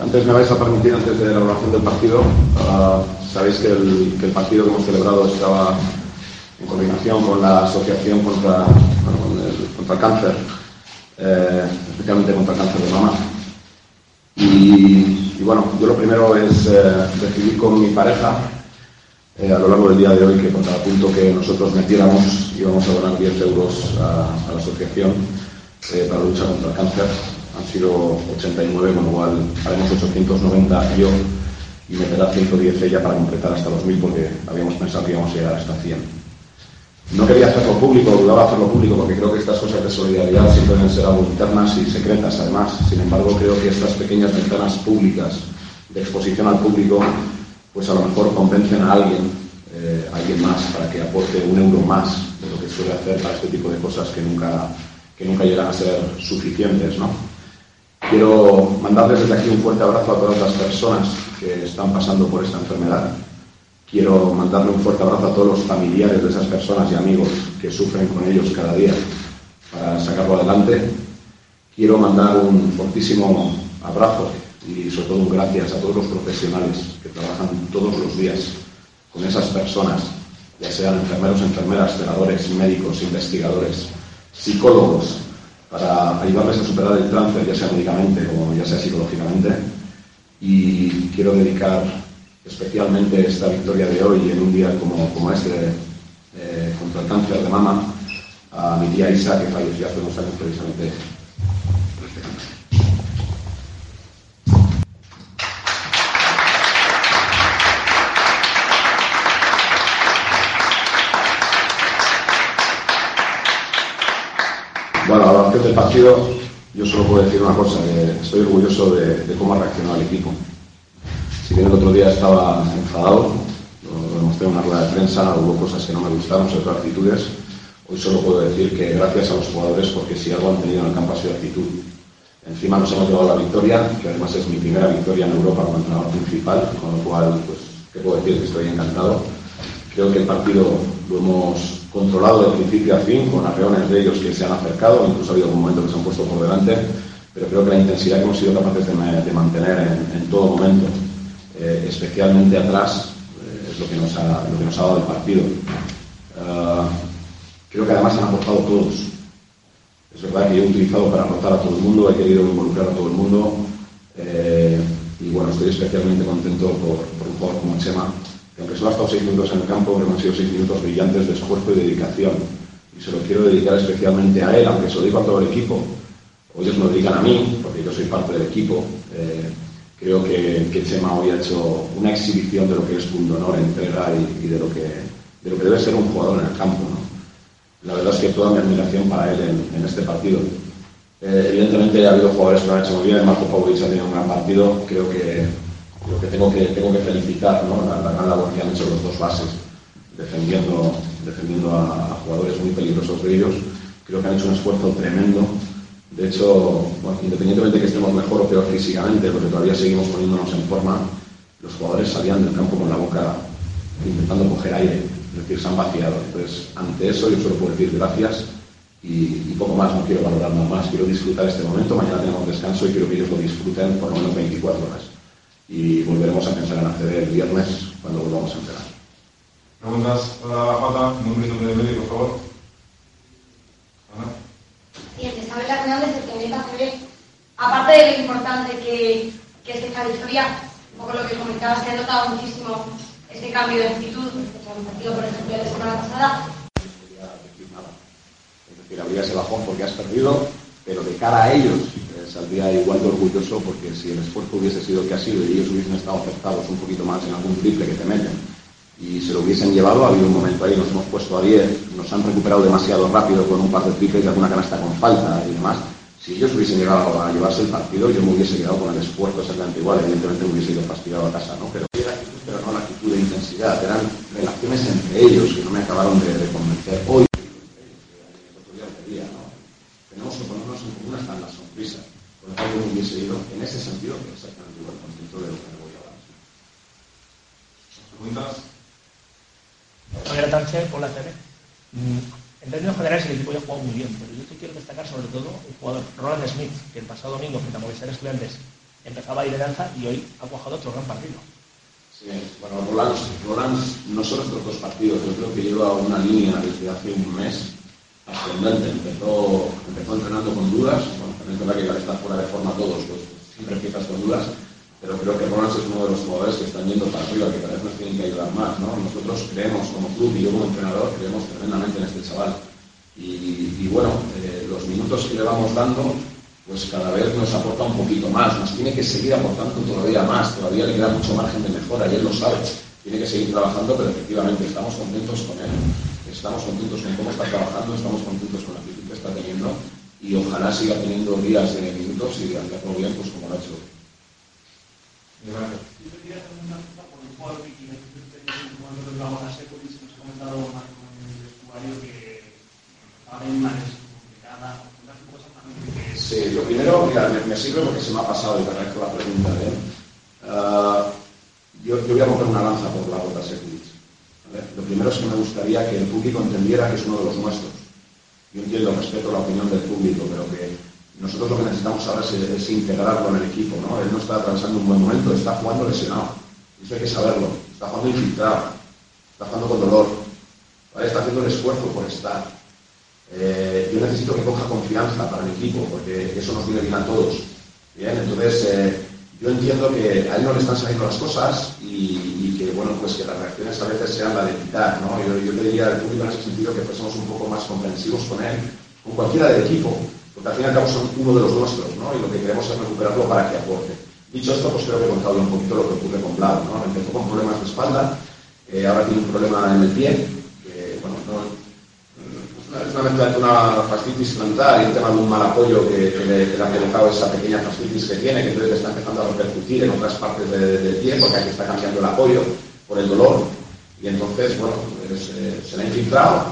Antes me vais a permitir, antes de la valoración del partido, uh, sabéis que el, partido que hemos celebrado estaba en coordinación con la Asociación contra, el, contra el Cáncer, eh, especialmente contra el cáncer de mama. Y, y bueno, yo lo primero es eh, decidir con mi pareja eh, a lo largo del día de hoy que por cada punto que nosotros metiéramos íbamos a donar 10 euros a, a la asociación eh, para la lucha contra el cáncer. Han sido 89, con lo cual haremos 890 yo y meterá 110 ella para completar hasta 2000 porque habíamos pensado que íbamos a llegar hasta 100. No quería hacerlo público, dudaba hacerlo público porque creo que estas cosas de solidaridad siempre deben ser algo internas y secretas además. Sin embargo, creo que estas pequeñas ventanas públicas de exposición al público pues a lo mejor convencen a alguien, eh, a alguien más, para que aporte un euro más de lo que suele hacer para este tipo de cosas que nunca, que nunca llegan a ser suficientes. ¿no? Quiero mandarles desde aquí un fuerte abrazo a todas las personas que están pasando por esta enfermedad. Quiero mandarle un fuerte abrazo a todos los familiares de esas personas y amigos que sufren con ellos cada día para sacarlo adelante. Quiero mandar un fortísimo abrazo y sobre todo gracias a todos los profesionales que trabajan todos los días con esas personas, ya sean enfermeros, enfermeras, celadores, médicos, investigadores, psicólogos, ayudarles a superar el trance, ya sea médicamente como ya sea psicológicamente. Y quiero dedicar especialmente esta victoria de hoy en un día como, como este eh, contra el cáncer de mama a mi tía Isa, que falleció hace unos años precisamente Bueno, a la valoración del partido, yo solo puedo decir una cosa, estoy orgulloso de, cómo ha reaccionado el equipo. Si bien el otro día estaba enfadado, lo demostré en una rueda de prensa, hubo cosas que no me gustaron, todo actitudes, hoy solo puedo decir que gracias a los jugadores, porque si algo han tenido en el campo ha sido actitud. Encima nos hemos llevado la victoria, que además es mi primera victoria en Europa como entrenador principal, con lo cual, pues, ¿qué puedo decir? Que estoy encantado. Creo que el partido lo hemos controlado de principio a fin, con arreones de ellos que se han acercado, incluso ha habido algún momento que se han puesto por delante, pero creo que la intensidad que hemos sido capaces de, mantener en, todo momento, eh, especialmente atrás, eh, es lo que, nos ha, lo que nos ha dado el partido. Uh, creo que además han aportado todos. Es verdad que yo he utilizado para aportar a todo el mundo, he querido involucrar a todo el mundo, eh, y bueno, estoy especialmente contento por, por un jugador como Chema, aunque solo ha estado seis minutos en el campo, creo han sido seis minutos brillantes de esfuerzo y dedicación. Y se lo quiero dedicar especialmente a él, aunque se lo digo a todo el equipo, o ellos me lo digan a mí, porque yo soy parte del equipo. Eh, creo que, que, Chema hoy ha hecho una exhibición de lo que es un honor, entrega y, de, lo que, de lo que debe ser un jugador en el campo. La verdad es que toda mi admiración para él en, este partido. Eh, evidentemente ha habido jugadores que lo han hecho muy bien, Marco Pavlovic ha tenido un gran partido, creo que lo que tengo que, tengo que felicitar, ¿no? la, gran labor que han hecho los dos bases, defendiendo, defendiendo a, jugadores muy peligrosos de ellos. Creo que han hecho un esfuerzo tremendo. De hecho, independientemente de que estemos mejor o peor físicamente, porque todavía seguimos poniéndonos en forma, los jugadores salían del campo con la boca intentando coger aire, es decir, se han vaciado. Entonces, ante eso yo solo puedo decir gracias y, y, poco más, no quiero valorar nada más, quiero disfrutar este momento, mañana tenemos descanso y quiero que ellos lo disfruten por lo menos 24 horas y volveremos a pensar en acceder el viernes cuando volvamos a entrenar. Preguntas para la Jota, nombre y nombre de medio, por favor. Ana. Bien, Isabel Hernández, el que me hace aparte de lo importante que, que es esta victoria, un poco lo que comentabas, se ha notado muchísimo este cambio de actitud respecto al partido, por ejemplo, de la semana pasada. Es decir, habría ese bajón porque has perdido, pero de cara a ellos saldría igual de orgulloso porque si el esfuerzo hubiese sido el que ha sido y ellos hubiesen estado acertados un poquito más en algún triple que te meten y se lo hubiesen llevado, ha habido un momento ahí, nos hemos puesto a 10, nos han recuperado demasiado rápido con un par de triples y alguna canasta con falta y demás. Si ellos hubiesen llegado a llevarse el partido, yo me hubiese quedado con el esfuerzo exactamente igual, evidentemente me hubiese ido fastidiado a casa, ¿no? Pero era pero no la actitud de intensidad, eran relaciones entre ellos que no me acabaron de, de convencer. Hoy, tenemos que ponernos en común hasta en las sonrisas con lo cual yo me hubiese ido en ese sentido exactamente igual contento de lo que me voy a hablar. ¿Preguntas? Javier Tánchez, por la tele. En términos generales, el equipo ya ha jugado muy bien, pero yo te quiero destacar sobre todo un jugador, Roland Smith, que el pasado domingo frente a Movistar Estudiantes empezaba a ir de danza y hoy ha cuajado otro gran partido. Sí, bueno, Roland, Roland no solo estos dos partidos, yo creo que lleva una línea desde hace un mes ascendente. Empezó, empezó entrenando con dudas, bueno, también es verdad que al estar fuera de forma todos, pues siempre empiezas con dudas, pero creo que Roland es uno de los jugadores que están yendo para arriba, que cada vez nos tienen que ayudar más. ¿no? Nosotros creemos como club y yo como entrenador creemos tremendamente en este chaval. Y, bueno, eh, los minutos que le vamos dando, pues cada vez nos aporta un poquito más, nos tiene que seguir aportando todavía más, todavía le queda mucho margen de mejora y él lo sabe. Tiene que seguir trabajando, pero efectivamente estamos contentos con él, estamos contentos con cómo está trabajando, estamos contentos con la actitud que está teniendo y ojalá siga teniendo días de minutos y de hacerlo bien, pues como lo ha hecho hoy. Gracias. Yo quería hacer una pregunta por el jugador que quiere cuando nos vamos a Secovis, nos ha comentado Marco en el vestuario que ahora mismo es complicada. Sí, lo primero, mira, me, me, sirve porque se me ha pasado y te agradezco la pregunta. ¿eh? Uh, yo, yo, voy a romper una lanza por la Rota Secovis. ¿vale? Lo primero es que me gustaría que el público entendiera que es uno de los nuestros. Yo entiendo, respeto la opinión del público, pero que nosotros lo que necesitamos ahora es, integrarlo en el equipo, ¿no? Él no está atravesando un buen momento, está jugando lesionado. Eso hay que saberlo. Está jugando infiltrado, está jugando con dolor, está haciendo un esfuerzo por estar. Eh, yo necesito que coja confianza para el equipo, porque eso nos viene bien a todos. Bien, entonces eh, yo entiendo que a él no le están saliendo las cosas y, bueno pues que las reacciones a veces sean la de quitar, ¿no? Yo, yo le diría al público en ese sentido que fuésemos un poco más comprensivos con él, con cualquiera del equipo, porque al fin y al cabo son uno de los nuestros, ¿no? Y lo que queremos es recuperarlo para que aporte. Dicho esto, pues creo que he contado un poquito lo que ocurre con Blau, ¿no? Empezó con problemas de espalda, eh, ahora tiene un problema en el pie, que, bueno, no, es una mezcla entre una fascitis plantar y el tema de un mal apoyo que, que, le, que le, ha provocado esa pequeña fascitis que tiene, que entonces está empezando a repercutir en otras partes del de, pie, porque aquí está cambiando el apoyo por el dolor. Y entonces, bueno, pues, eh, se le ha infiltrado,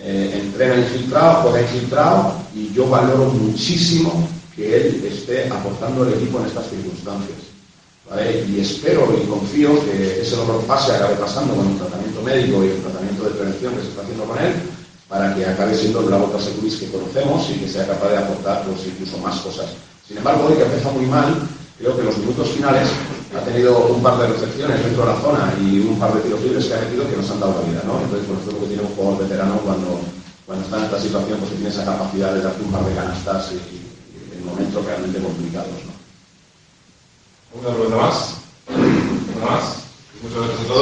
eh, entrena infiltrado, juega infiltrado y yo valoro muchísimo que él esté aportando al equipo en estas circunstancias. ¿vale? Y espero y confío que ese dolor pase, acabe pasando con el tratamiento médico y el tratamiento de prevención que se está haciendo con él, para que acabe siendo el Bravo Securis que conocemos y que sea capaz de aportar pues, incluso más cosas. Sin embargo, hoy que empezó muy mal, creo que los minutos finales ha tenido un par de recepciones dentro de la zona y un par de tiros libres que ha metido que nos han dado la vida, ¿no? Entonces, bueno, esto es lo que tiene un jugador veterano cuando, cuando está en esta situación, pues tiene esa capacidad de darte un par de canastas y, en momentos realmente complicados, ¿no? Una pregunta más. Más. Muchas gracias a todos.